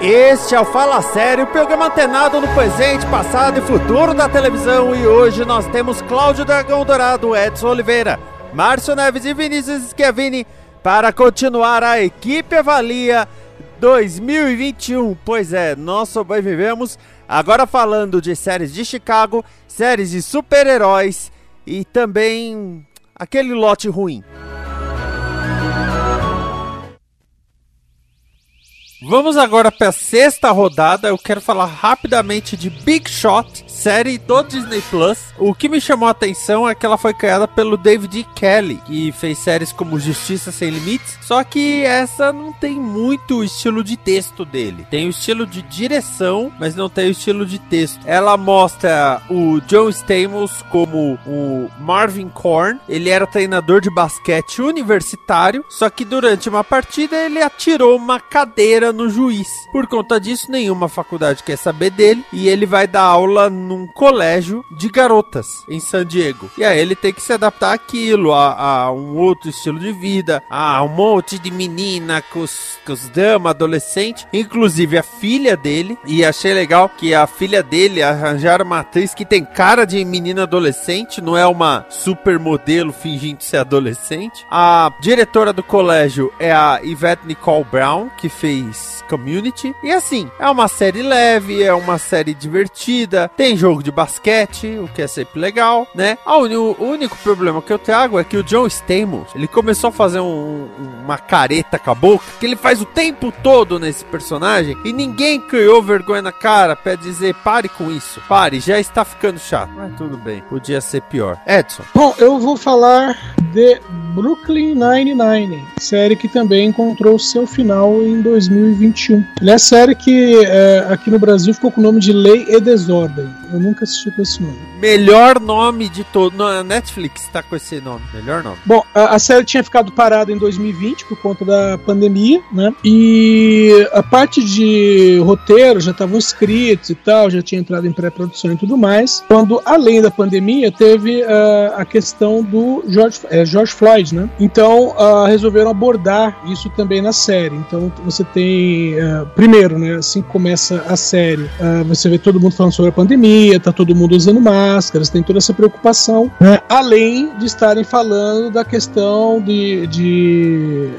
Este é o Fala Sério, programa antenado no presente, passado e futuro da televisão. E hoje nós temos Cláudio Dragão Dourado, Edson Oliveira, Márcio Neves e Vinícius Schiavini para continuar a Equipe Avalia 2021. Pois é, nós sobrevivemos. Agora falando de séries de Chicago, séries de super-heróis e também aquele lote ruim. Vamos agora para a sexta rodada. Eu quero falar rapidamente de Big Shot, série do Disney Plus. O que me chamou a atenção é que ela foi criada pelo David Kelly, que fez séries como Justiça Sem Limites. Só que essa não tem muito o estilo de texto dele. Tem o estilo de direção, mas não tem o estilo de texto. Ela mostra o John Stamos como o Marvin Korn. Ele era treinador de basquete universitário, só que durante uma partida ele atirou uma cadeira no juiz. Por conta disso, nenhuma faculdade quer saber dele e ele vai dar aula num colégio de garotas em San Diego. E aí ele tem que se adaptar àquilo, a, a um outro estilo de vida, a um monte de menina com os, com os damas, adolescente, inclusive a filha dele. E achei legal que a filha dele arranjaram uma atriz que tem cara de menina adolescente, não é uma supermodelo fingindo ser adolescente. A diretora do colégio é a Yvette Nicole Brown, que fez Community. E assim, é uma série leve, é uma série divertida, tem jogo de basquete, o que é sempre legal, né? o único problema que eu trago é que o John Stamos, ele começou a fazer um, uma careta com a boca, que ele faz o tempo todo nesse personagem, e ninguém criou vergonha na cara pra dizer, pare com isso, pare, já está ficando chato. Mas tudo bem, podia ser pior. Edson. Bom, eu vou falar de Brooklyn Nine-Nine, série que também encontrou seu final em 2021. Ele é série que é, aqui no Brasil ficou com o nome de Lei e Desordem. Eu nunca assisti com esse nome. Melhor nome de todo. A Netflix tá com esse nome. Melhor nome. Bom, a, a, série tinha ficado parada em 2020 por conta da pandemia, né? E a parte de roteiro já estavam escritos e tal, já tinha entrado em pré-produção e tudo mais. Quando, além da pandemia, teve uh, a questão do George, é, George Floyd, né? Então, uh, resolveram abordar isso também na série. Então, você tem. Uh, primeiro, né? Assim que começa a série, você vê todo mundo falando sobre a pandemia pandemia, tá todo mundo usando máscaras, tem toda essa preocupação, né? além de estarem falando da questão de, de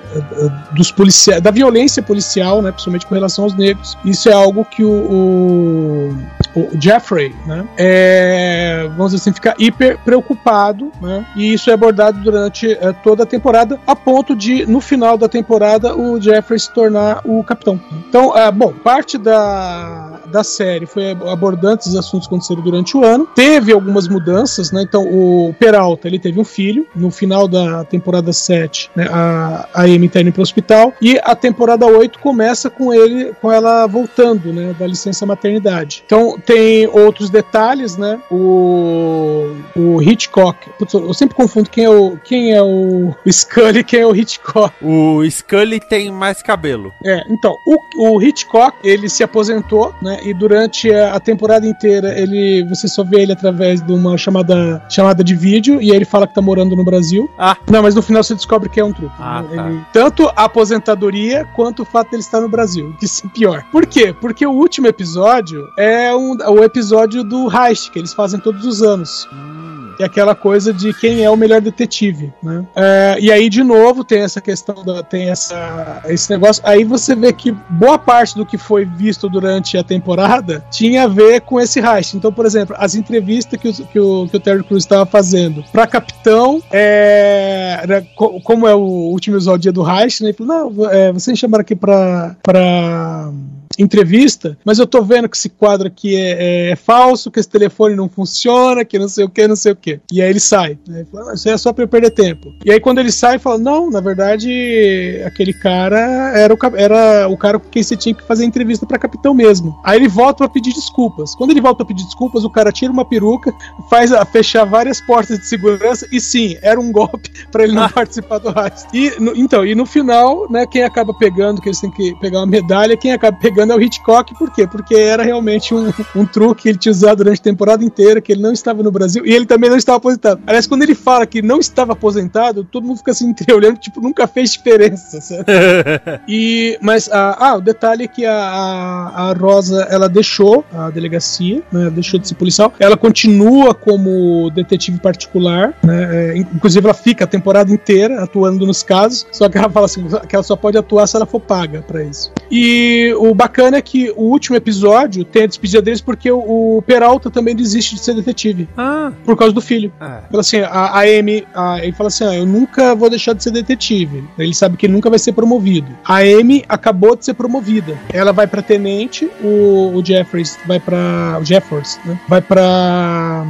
dos policiais, da violência policial, né? principalmente com relação aos negros. Isso é algo que o, o, o Jeffrey, né? É, vamos dizer assim, fica hiper preocupado, né? e isso é abordado durante é, toda a temporada, a ponto de, no final da temporada, o Jeffrey se tornar o capitão. Então, é, bom, parte da, da série foi abordando esses assuntos aconteceram durante o ano. Teve algumas mudanças, né? Então, o Peralta, ele teve um filho no final da temporada 7, né? A, a Amy tá indo pro hospital e a temporada 8 começa com ele, com ela voltando, né? Da licença maternidade. Então, tem outros detalhes, né? O, o Hitchcock. Putz, eu sempre confundo quem é o, quem é o, Scully e quem é o Hitchcock. O Scully tem mais cabelo. É, então, o, o Hitchcock, ele se aposentou, né? E durante a temporada inteira ele você só vê ele através de uma chamada, chamada de vídeo e aí ele fala que tá morando no Brasil. Ah. Não, mas no final você descobre que é um truque. Ah, né? tá. ele, tanto a aposentadoria quanto o fato de ele estar no Brasil, que é pior. Por quê? Porque o último episódio é um, o episódio do Heist, que eles fazem todos os anos. Hum é aquela coisa de quem é o melhor detetive, né? É, e aí, de novo, tem essa questão, da, tem essa, esse negócio. Aí você vê que boa parte do que foi visto durante a temporada tinha a ver com esse heist. Então, por exemplo, as entrevistas que o, que o, que o Terry Crews estava fazendo para capitão, é, era, como é o último episódio do heist, né? Ele falou, não, é, vocês me chamaram aqui para entrevista, mas eu tô vendo que esse quadro aqui é, é, é falso, que esse telefone não funciona, que não sei o que, não sei o que. E aí ele sai. Né? Ele fala, isso é só pra eu perder tempo. E aí quando ele sai, fala, não, na verdade, aquele cara era o, era o cara com quem você tinha que fazer entrevista para capitão mesmo. Aí ele volta para pedir desculpas. Quando ele volta para pedir desculpas, o cara tira uma peruca, faz a, fechar várias portas de segurança e sim, era um golpe para ele não ah. participar do heist. E no, então, e no final, né, quem acaba pegando, que eles têm que pegar uma medalha, quem acaba pegando é o Hitchcock, por quê? Porque era realmente um, um truque que ele tinha usado durante a temporada inteira, que ele não estava no Brasil e ele também não estava aposentado. Aliás, quando ele fala que não estava aposentado, todo mundo fica assim entreolhando, tipo, nunca fez diferença, certo? e, mas, ah, ah, o detalhe é que a, a, a Rosa, ela deixou a delegacia, né, deixou de ser policial, ela continua como detetive particular, né, é, inclusive ela fica a temporada inteira atuando nos casos, só que ela fala assim, que ela só pode atuar se ela for paga para isso. E o bacana é que o último episódio tem a despedida deles porque o, o Peralta também desiste de ser detetive. Ah. Por causa do filho. Ah. Fala assim, a, a Amy, a, ele fala assim, ah, eu nunca vou deixar de ser detetive. Ele sabe que ele nunca vai ser promovido. A Amy acabou de ser promovida. Ela vai para tenente, o, o Jeffries vai para o Jeffers, né? Vai para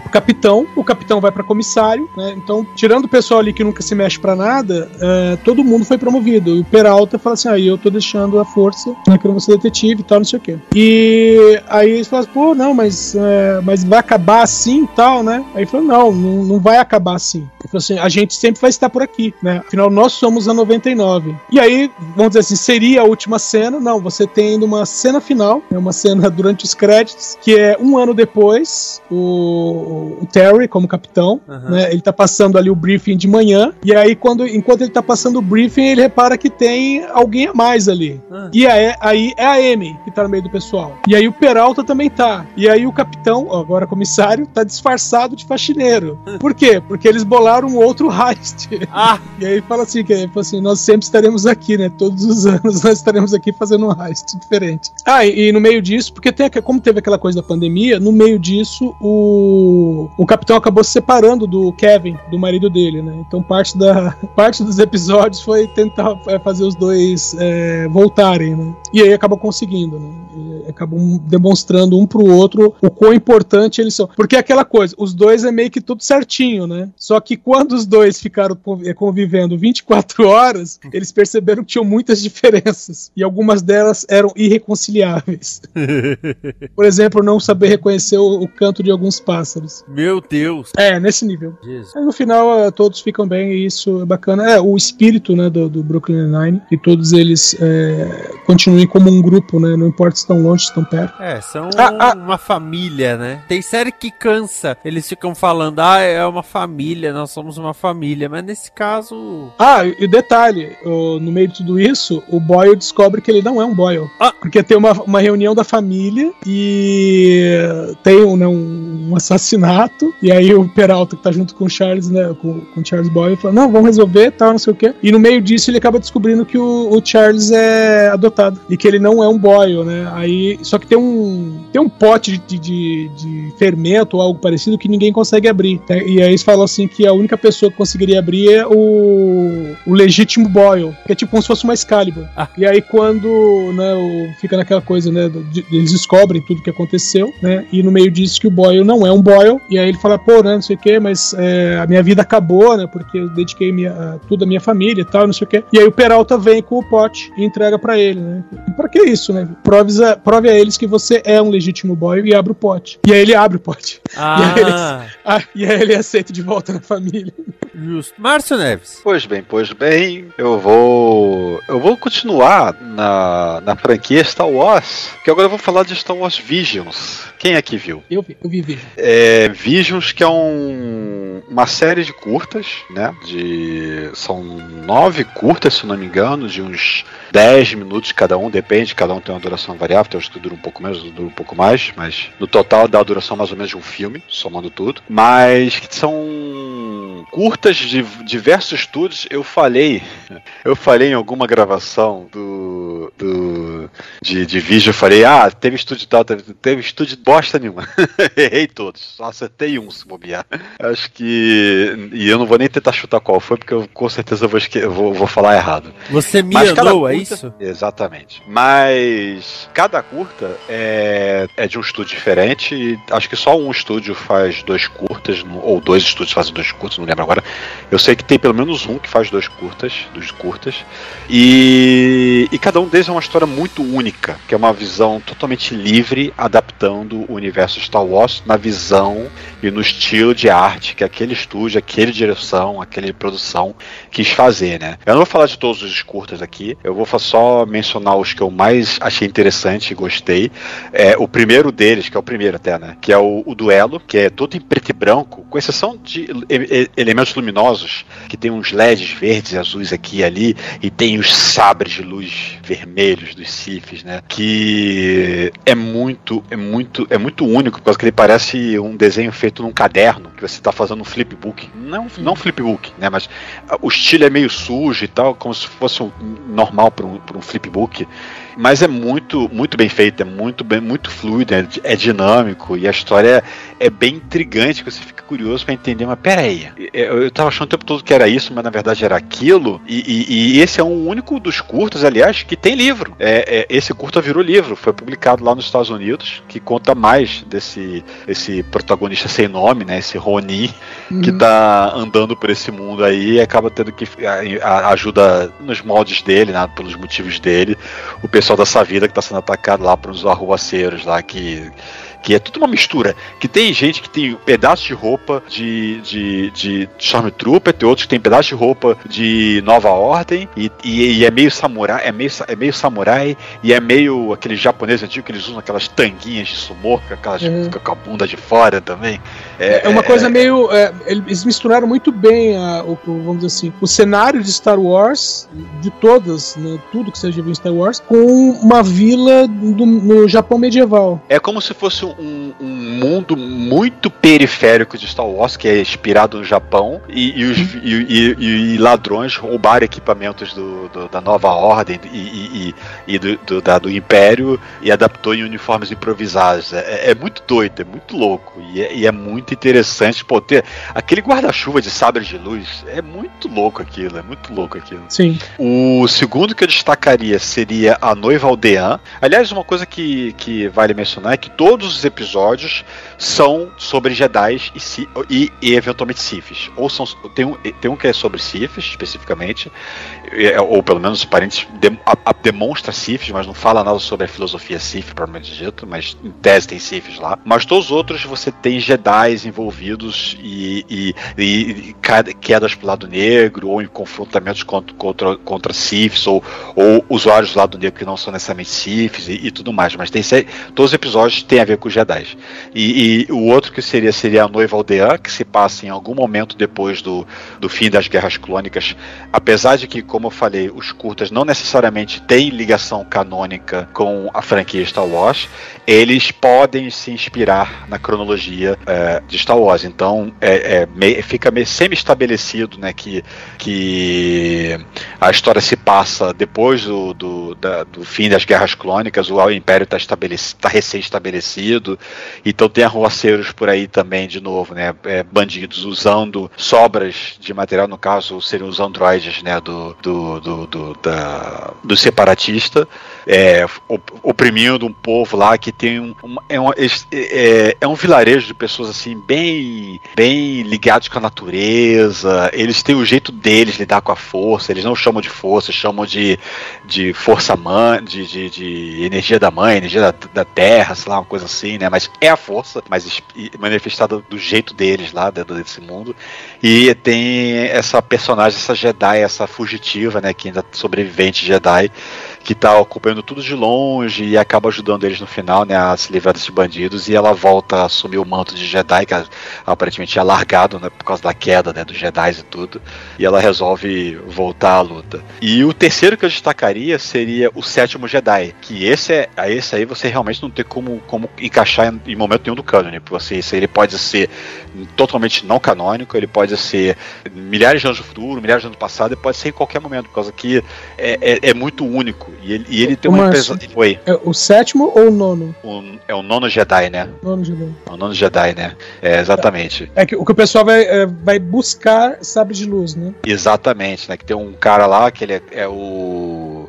capitão, o capitão vai para comissário, né? Então, tirando o pessoal ali que nunca se mexe para nada, é, todo mundo foi promovido. E o Peralta fala assim: aí ah, eu tô deixando a força, né, que eu ser detetive e tal, não sei o quê. E aí eles falam assim, pô, não, mas, é, mas vai acabar assim e tal, né? Aí falou: não, não, não vai acabar assim. Assim: a gente sempre vai estar por aqui, né? Afinal, nós somos a 99. E aí, vamos dizer assim, seria a última cena? Não, você tem uma cena final, né, uma cena durante os créditos, que é um ano depois, o o, Terry como capitão, uhum. né? Ele tá passando ali o briefing de manhã, e aí quando, enquanto ele tá passando o briefing, ele repara que tem alguém a mais ali. Uhum. E aí, aí é a Amy que tá no meio do pessoal. E aí o Peralta também tá. E aí o capitão, agora comissário, tá disfarçado de faxineiro. Por quê? Porque eles bolaram um outro heist. Ah. E aí fala assim, que fala assim, nós sempre estaremos aqui, né? Todos os anos nós estaremos aqui fazendo um heist diferente. Ah, e, e no meio disso, porque tem, como teve aquela coisa da pandemia, no meio disso o o, capitão acabou se separando do Kevin, do marido dele, né? Então parte, da, parte dos episódios foi tentar é, fazer os dois é, voltarem, né? E aí acabou conseguindo, né? E acabou demonstrando um pro outro o quão importante eles são. Porque é aquela coisa, os dois é meio que tudo certinho, né? Só que quando os dois ficaram é, convivendo 24 horas, eles perceberam que tinham muitas diferenças. E algumas delas eram irreconciliáveis. Por exemplo, não saber reconhecer o, o canto de alguns pássaros. Meu Deus. É, nesse nível. Aí, no final, eh, todos ficam bem e isso é bacana. É, o espírito né, do, do Brooklyn Nine, que todos eles é, continuem como um grupo, né? Não importa se estão longe, se estão perto. É, são ah, ah, uma família, né? Tem série que cansa. Eles ficam falando, ah, é uma família, nós somos uma família. Mas nesse caso. Ah, e o detalhe, no meio de tudo isso, o Boyle descobre que ele não é um Boyle. Ah. Porque tem uma, uma reunião da família e tem né, um, um assassino assassinato. E aí o Peralta, que tá junto com o Charles, né? Com, com o Charles Boyle, fala: Não, vamos resolver, tal, não sei o quê. E no meio disso ele acaba descobrindo que o, o Charles é adotado. E que ele não é um Boyle, né? Aí. Só que tem um. Tem um pote de, de, de fermento ou algo parecido que ninguém consegue abrir. Tá? E aí eles falam assim que a única pessoa que conseguiria abrir é o, o legítimo Boyle. Que é tipo como se fosse uma Excalibur. Ah. E aí quando né, o, fica naquela coisa, né? De, eles descobrem tudo que aconteceu, né? E no meio disso que o Boyle não é um Boyle e aí ele fala, pô, né, não sei o que, mas é, a minha vida acabou, né, porque eu dediquei minha, tudo à minha família e tal, não sei o que. E aí o Peralta vem com o pote e entrega para ele, né. Pra que isso, né? Prove a, prove a eles que você é um legítimo Boyle e abre o pote. E aí ele abre o pote. Ah. E, aí ele, ah, e aí ele aceita de volta na família dele. Justo. Márcio Neves. Pois bem, pois bem, eu vou. Eu vou continuar na, na franquia Star Wars, que agora eu vou falar de Star Wars Visions. Quem aqui viu? Eu vi, eu vi Visions. É, Visions, que é um, uma série de curtas, né? De, são nove curtas, se não me engano, de uns 10 minutos cada um, depende, cada um tem uma duração variável, tem uns que duram um pouco menos, outros duram um pouco mais, mas no total dá a duração mais ou menos de um filme, somando tudo. Mas que são são curtas de diversos estúdios. Eu falei, eu falei em alguma gravação do, do de, de vídeo, eu falei, ah, teve estúdio tal, teve, teve estúdio bosta nenhuma. Errei todos, só acertei um se bobear. Acho que. E eu não vou nem tentar chutar qual foi, porque eu com certeza vou, esque... vou, vou falar errado. Você me andou, é isso? Exatamente. Mas cada curta é, é de um estúdio diferente. Acho que só um estúdio faz dois curtas, ou dois estúdios fazem dois curtas, não lembro agora. Eu sei que tem pelo menos um que faz dois curtas, dos curtas. E, e cada um deles é uma história muito única, que é uma visão totalmente livre, adaptando o universo Star Wars na visão e no estilo de arte que aquele estúdio, aquele direção, aquele produção quis fazer, né? Eu não vou falar de todos os curtas aqui, eu vou só mencionar os que eu mais achei interessante e gostei. É, o primeiro deles, que é o primeiro até, né? Que é o, o duelo, que é todo em preto e branco, com exceção de elementos luminosos, que tem uns LEDs verdes e azuis aqui e ali, e tem os sabres de luz vermelhos dos Sifis, né? Que é muito, é muito, é muito único, porque ele parece um desenho feito num caderno, que você está fazendo um flipbook. Não, não um flipbook, né? Mas o estilo é meio sujo e tal, como se fosse um, normal para um, um flipbook. Mas é muito, muito bem feito, é muito bem, muito fluido, é, é dinâmico e a história é, é bem intrigante, que você fica curioso para entender, mas peraí, eu, eu tava achando o tempo todo que era isso, mas na verdade era aquilo, e, e, e esse é um único dos curtos, aliás, que tem livro. É, é, esse curta virou livro, foi publicado lá nos Estados Unidos, que conta mais desse esse protagonista sem nome, né, esse Ronin, uhum. que tá andando por esse mundo aí e acaba tendo que a, a, ajuda nos moldes dele, né, pelos motivos dele, o pessoal dessa vida que está sendo atacado lá pelos arruaceiros lá que que é tudo uma mistura. Que tem gente que tem pedaços de roupa de, de, de Stormtrooper, tem outros que tem pedaços de roupa de Nova Ordem, e, e, e, é meio samurai, é meio, é meio samurai, e é meio aquele japonês antigo que eles usam aquelas tanguinhas de sumô, aquelas, uhum. com a bunda de fora também. É, é uma coisa é, meio. É, eles misturaram muito bem a, o, vamos dizer assim, o cenário de Star Wars, de todas, né, tudo que seja em Star Wars, com uma vila do, no Japão medieval. É como se fosse um, um, mundo muito periférico de Star Wars, que é inspirado no Japão, e, e, os, e, e ladrões roubaram equipamentos do, do, da nova ordem e, do, da, do Império e adaptou em uniformes improvisados. É, é muito doido, é muito louco e é, é muito interessante pô, ter aquele guarda-chuva de sabre de luz. É muito louco aquilo, é muito louco aquilo. Sim. O segundo que eu destacaria seria a noiva aldeã. Aliás, uma coisa que, que vale mencionar é que todos os episódios são sobre Jedi e, e, e eventualmente Siths. Ou são, tem, um, tem um que é sobre Siths, especificamente, é, ou pelo menos os parentes de, a, a, demonstra Siths, mas não fala nada sobre a filosofia Sith, propriamente dito, mas em tese tem Siths lá. Mas todos os outros você tem Jedi envolvidos e, e, e quedas pro lado negro, ou em confrontamentos contra, contra, contra Siths, ou, ou usuários do lado negro que não são necessariamente Siths e, e tudo mais. Mas tem todos os episódios têm a ver com os Jedi. E, e, o outro que seria seria a noiva aldeã, que se passa em algum momento depois do, do fim das guerras clônicas. Apesar de que, como eu falei, os curtas não necessariamente têm ligação canônica com a franquia Star Wars, eles podem se inspirar na cronologia é, de Star Wars. Então é, é fica meio semi-estabelecido né, que, que a história se passa depois do, do, da, do fim das guerras clônicas, o Império está tá recém-estabelecido, então tem arruaceiros por aí também, de novo, né? É, bandidos usando sobras de material, no caso seriam os androides né, do, do, do, do, da, do separatista, é, oprimindo um povo lá que tem um, é, um, é, é, um vilarejo de pessoas assim bem, bem ligados com a natureza, eles têm o jeito deles lidar com a força, eles não chamam de força, chamam de, de força mãe, de, de, de energia da mãe, energia da, da terra, sei lá, uma coisa assim, né? Mas é a força, mas manifestada do jeito deles lá dentro desse mundo. E tem essa personagem, essa Jedi, essa fugitiva, né, que ainda sobrevivente Jedi, que tá acompanhando tudo de longe e acaba ajudando eles no final, né, a se livrar desses bandidos e ela volta a assumir o manto de Jedi, que aparentemente é largado, né, por causa da queda, né, dos Jedi e tudo, e ela resolve voltar à luta. E o terceiro que eu destacaria seria o sétimo Jedi, que esse é, esse aí você realmente não tem como, como encaixar em, em momento nenhum do cânone, você, esse ele pode ser totalmente não canônico, ele pode ser milhares de anos no futuro, milhares de anos no passado, ele pode ser em qualquer momento, por causa que é, é, é muito único. E ele, e ele tem uma empresa. Oi. É o sétimo ou o nono? O, é o nono Jedi, né? Nono Jedi. É o nono Jedi, né? É, exatamente. É que o que o pessoal vai, é, vai buscar sabre de luz, né? Exatamente, né? Que tem um cara lá que ele é, é o.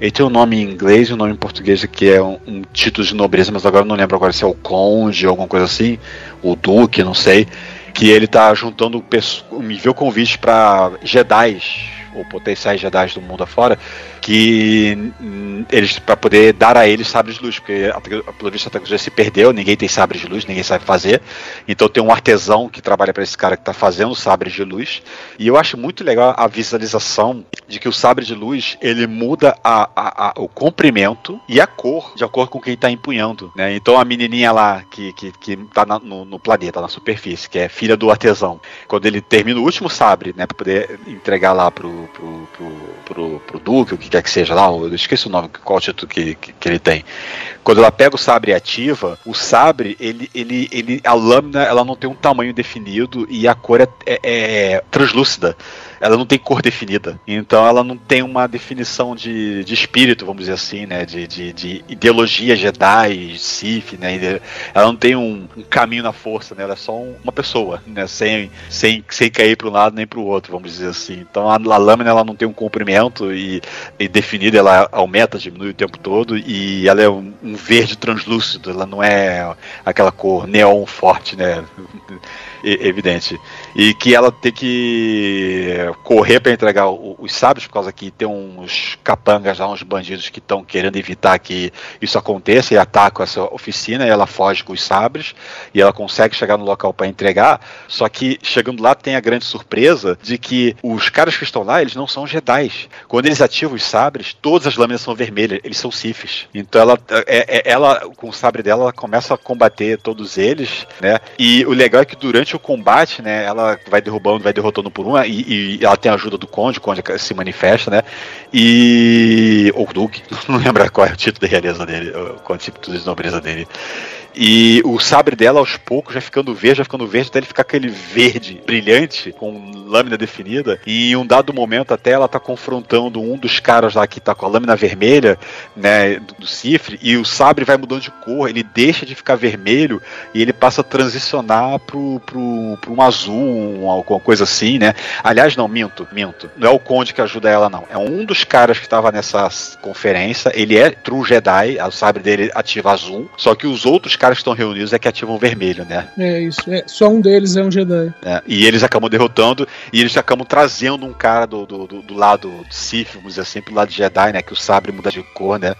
Ele tem um nome em inglês e um nome em português que é um, um, título de nobreza, mas agora eu não lembro agora se é o conde ou alguma coisa assim, o duque, não sei. Que ele tá juntando, me enviou convite para Jedi ou potenciais Jedi do mundo afora, que eles para poder dar a eles sabres de luz, porque pelo visto a tecnologia se perdeu, ninguém tem sabres de luz, ninguém sabe fazer. Então tem um artesão que trabalha para esse cara que está fazendo sabres de luz. E eu acho muito legal a visualização de que o sabre de luz ele muda a, a, a o comprimento e a cor de acordo com quem está empunhando. Né? Então a menininha lá que, que, que tá na, no, no, planeta, na superfície, que é filha do artesão, quando ele termina o último sabre, né, para poder entregar lá pro, pro, pro, pro, pro Duque, o que quer que seja lá, eu esqueci o nome, qual o título que, que, que, ele tem. Quando ela pega o sabre e ativa, o sabre, ele, ele, ele, a lâmina, ela não tem um tamanho definido e a cor é, é, é translúcida ela não tem cor definida. Então ela não tem uma definição de, de espírito, vamos dizer assim, né? De, de, de ideologia Jedi, Sith, né? Ela não tem um, um, caminho na força, né? Ela é só um, uma pessoa, né? Sem, sem, sem cair para um lado nem para o outro, vamos dizer assim. Então a, a, lâmina ela não tem um comprimento e, e definida, ela aumenta, diminui o tempo todo e ela é um, um verde translúcido, ela não é aquela cor neon forte, né? evidente. E que ela tem que correr para entregar os sábios, por causa que tem uns capangas lá, uns bandidos que estão querendo evitar que isso aconteça e atacam essa oficina e ela foge com os sabres e ela consegue chegar no local para entregar. Só que chegando lá tem a grande surpresa de que os caras que estão lá, eles não são Jedi. Quando eles ativam os sabres, todas as lâminas são vermelhas, eles são Siths. Então ela, é, é, ela com o sabre dela, ela começa a combater todos eles, né? E o legal é que durante o combate, né, ela vai derrubando, vai derrotando por uma, e, e ela tem a ajuda do Conde, o Conde se manifesta, né? E. Ou Duque, não lembro qual é o título de realeza dele, qual é o título de nobreza dele. E o sabre dela, aos poucos, já ficando verde, já ficando verde, até ele ficar aquele verde brilhante, com lâmina definida. E em um dado momento, até ela tá confrontando um dos caras lá que tá com a lâmina vermelha, né, do, cifre, e o sabre vai mudando de cor, ele deixa de ficar vermelho e ele passa a transicionar pro, pro, pro um azul, alguma coisa assim, né? Aliás, não, minto, minto. Não é o Conde que ajuda ela, não. É um dos caras que tava nessa conferência. Ele é True Jedi, o sabre dele ativa azul, só que os outros caras caras que estão reunidos é que ativam vermelho, né? É isso. É, só um deles é um Jedi. É, e eles acabam derrotando e eles acabam trazendo um cara do, do, do, do lado do Sith, vamos dizer assim, pro lado de Jedi, né? Que o sabre muda de cor, né?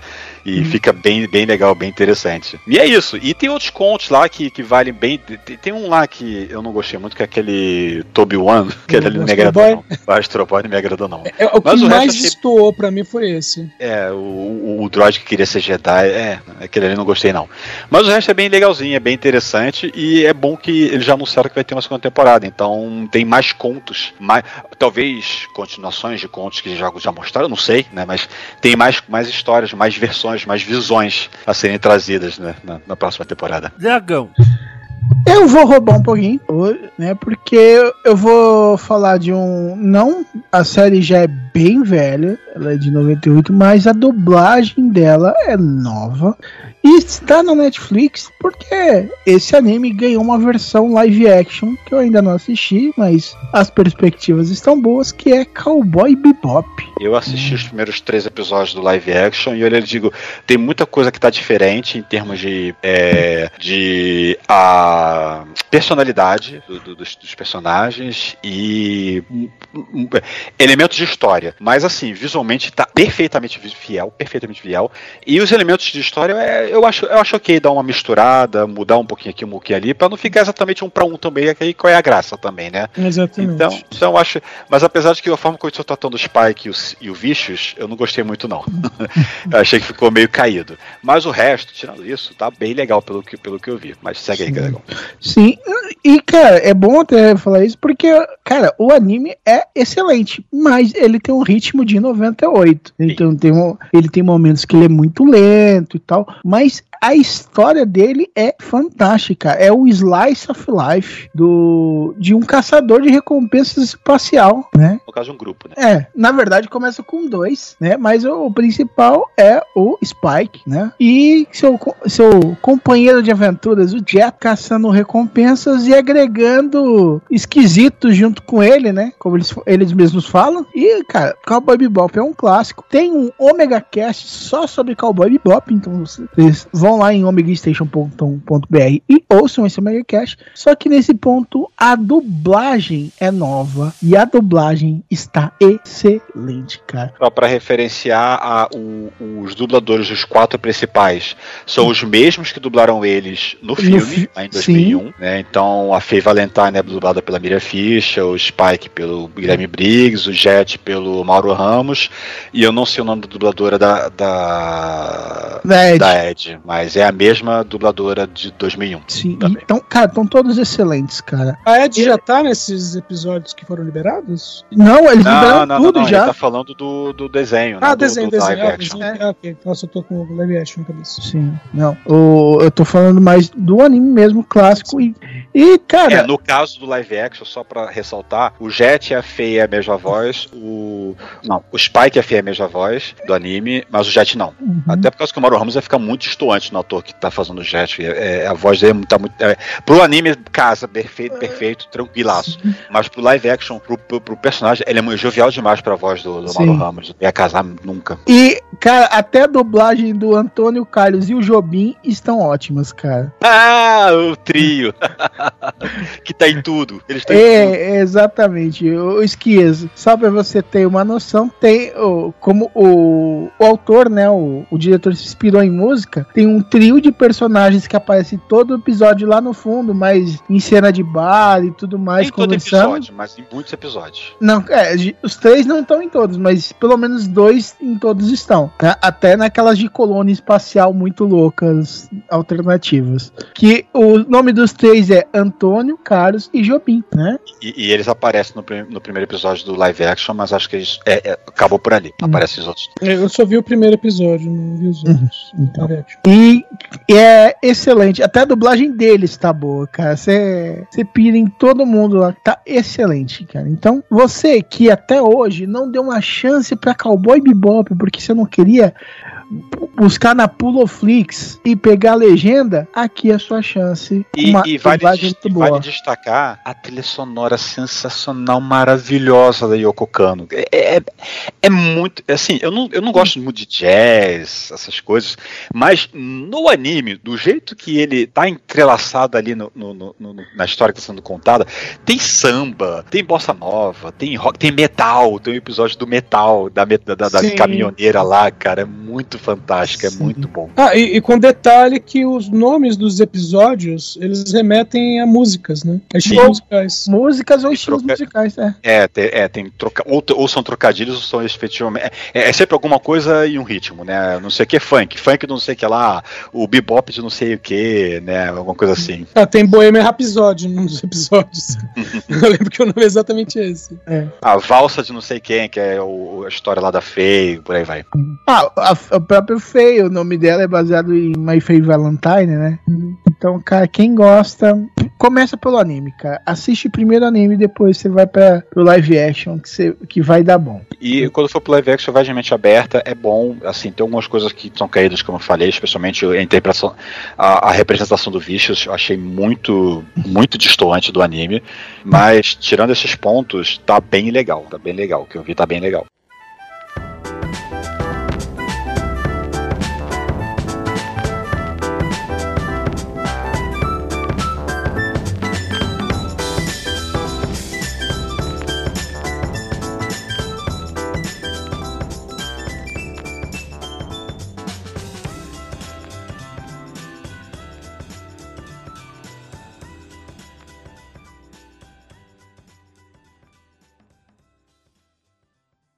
E hum. fica bem, bem legal, bem interessante. E é isso. E tem outros contos lá que, que valem bem. Tem, tem um lá que eu não gostei muito, que é aquele Toby One, que ele não me agradou, não. O Astro Boy não me agradou, não. É, o Mas que o mais achei... destoou pra mim foi esse. É, o, o, o droid que queria ser Jedi, é, aquele ali não gostei, não. Mas o resto é bem legalzinho, é bem interessante e é bom que eles já anunciaram que vai ter uma segunda temporada. Então tem mais contos, mais, talvez continuações de contos que já, já mostraram, não sei, né? Mas tem mais, mais histórias, mais versões, mais visões a serem trazidas né, na, na próxima temporada. Dragão. Eu vou roubar um pouquinho, né? Porque eu vou falar de um. Não, a série já é bem velha, ela é de 98, mas a dublagem dela é nova. E está na Netflix porque esse anime ganhou uma versão live action que eu ainda não assisti, mas as perspectivas estão boas, que é Cowboy Bebop. Eu assisti hum. os primeiros três episódios do live action e eu digo, tem muita coisa que está diferente em termos de, é, de a personalidade do, do, dos, dos, personagens e elementos de história. Mas assim, visualmente está perfeitamente fiel, perfeitamente fiel. E os elementos de história é, eu acho, eu acho ok dar uma misturada, mudar um pouquinho aqui, um pouquinho ali, para não ficar exatamente um para um também, que aí qual é a graça também, né? Exatamente. Então, então acho. Mas apesar de que a forma como eu estou tratando o Spike e o e o Vicious, eu não gostei muito, não. eu achei que ficou meio caído. Mas o resto, tirando isso, tá bem legal pelo que, pelo que eu vi. Mas segue aí, que é legal. Sim, e cara, é bom até falar isso porque, cara, o anime é excelente, mas ele tem um ritmo de 98. Então tem um, ele tem momentos que ele é muito lento e tal, mas a história dele é fantástica. É o Slice of Life do de um caçador de recompensas espacial, né? No caso, um grupo, né? É, na verdade começa com dois, né? Mas o, o principal é o Spike, né? E seu, seu companheiro de aventuras, o Jet, caçando recompensas e agregando esquisitos junto com ele, né? Como eles, eles mesmos falam. E, cara, Cowboy Bebop é um clássico. Tem um Omega Cast só sobre Cowboy Bebop, então vocês vão lá em omegastation.com.br e ouçam esse Omega Cast. Só que nesse ponto a dublagem é nova e a dublagem está excelente, cara. Só para referenciar a, o, os dubladores dos quatro principais, são os mesmos que dublaram eles no filme, no fi em 2001. Né? Então a Faye Valentine é dublada pela Miriam Fischer, o Spike pelo Guilherme Briggs, o Jet pelo Mauro Ramos, e eu não sei o nome da dubladora da, da, da Ed. Da Ed mas é a mesma dubladora de 2001. Sim, também. então, cara, estão todos excelentes, cara. A Ed e... já tá nesses episódios que foram liberados? Não, eles não, liberaram não, tudo não, já. Ele tá falando do, do desenho, ah, né? desenho, do, do desenho. Live ah, action. É, ok. Nossa, eu tô com o live action na cabeça. Sim, não. O, eu tô falando mais do anime mesmo, clássico. E, e cara. É, no caso do live action, só pra ressaltar, o Jet e a Fei é a mesma voz, o. Não, o Spike e a Fei é a mesma voz do anime, mas o Jet não. Uhum. Até por causa que o Mauro Ramos vai ficar muito distoante no ator que tá fazendo o Jet. É, é, a voz dele tá muito. É, pro anime, casa, perfeito, perfeito, tranquilaço. Mas pro live action, pro, pro, pro, personagem, ele é muito jovial demais pra voz do, do Mauro Ramos. Não ia casar nunca. E, cara, até a dublagem do Antônio Carlos e o Jobim estão ótimas, cara. Ah, o trio. que tá em tudo. Eles é, em tudo. exatamente. O Esquias, só pra você ter uma noção, tem o, como o, o autor, né, o, o diretor se inspirou em música, tem um trio de personagens que aparecem todo episódio lá no fundo, mas em cena de bar e tudo mais. Em todo episódio, mas em muitos episódios. Não, é, os três não estão em todos, mas pelo menos dois em todos estão. Né? Até naquelas de colônia espacial muito loucas, alternativas. Que o nome dos três é Antônio, Carlos e Jobim, né? E, e eles aparecem no, no, primeiro episódio do live action, mas acho que eles é, é, acabou por ali. Hum. Aparecem os outros. Eu só vi o primeiro episódio, não vi os outros. Uhum. Então. E é excelente. Até a dublagem deles tá boa, cara. Você pira em todo mundo lá. Tá excelente, cara. Então, você que até hoje não deu uma chance pra Cowboy Bebop porque você não queria buscar na Puloflix e pegar a legenda, aqui é a sua chance. E, uma e vale, e vale destacar a trilha sonora sensacional, maravilhosa da Yoko Kano. É, é, é, muito. Assim, eu não, eu não gosto muito de jazz, essas coisas, mas no anime, do jeito que ele tá entrelaçado ali no, no, no, na história que está sendo contada, tem samba, tem bossa nova, tem rock, tem metal, tem um episódio do metal, da, da, da, da caminhoneira lá, cara. É muito muito fantástica, é Sim. é muito bom. Ah, e, e, com detalhe que os nomes dos episódios, eles remetem a músicas, né? A estilos musicais. Músicas ou estilos troca... musicais, é. É, tem, é, tem troca... ou, ou são trocadilhos ou são efetivamente... É, é, sempre alguma coisa e um ritmo, né? Não sei o que é funk, funk não sei o que lá, o bebop de não sei o que, né? Alguma coisa assim. Ah, tem Bohemian Rhapsody num dos episódios. Eu lembro que o nome é exatamente esse. É. A valsa de não sei quem, que é o, a história lá da Faye, por aí vai. Ah, a, a próprio Faye, o nome dela é baseado em My Faye Valentine, né? Então, cara, quem gosta, começa pelo anime, cara. Assiste primeiro o anime, depois você vai para pro live action, que, você, que vai dar bom. E quando for pro live action, vai de mente aberta, é bom, assim, tem algumas coisas que são caídas, como eu falei, especialmente a interpretação, a, a representação do Vicious, eu achei muito, muito distoante do anime, mas tirando esses pontos, tá bem legal, tá bem legal, o que eu vi tá bem legal.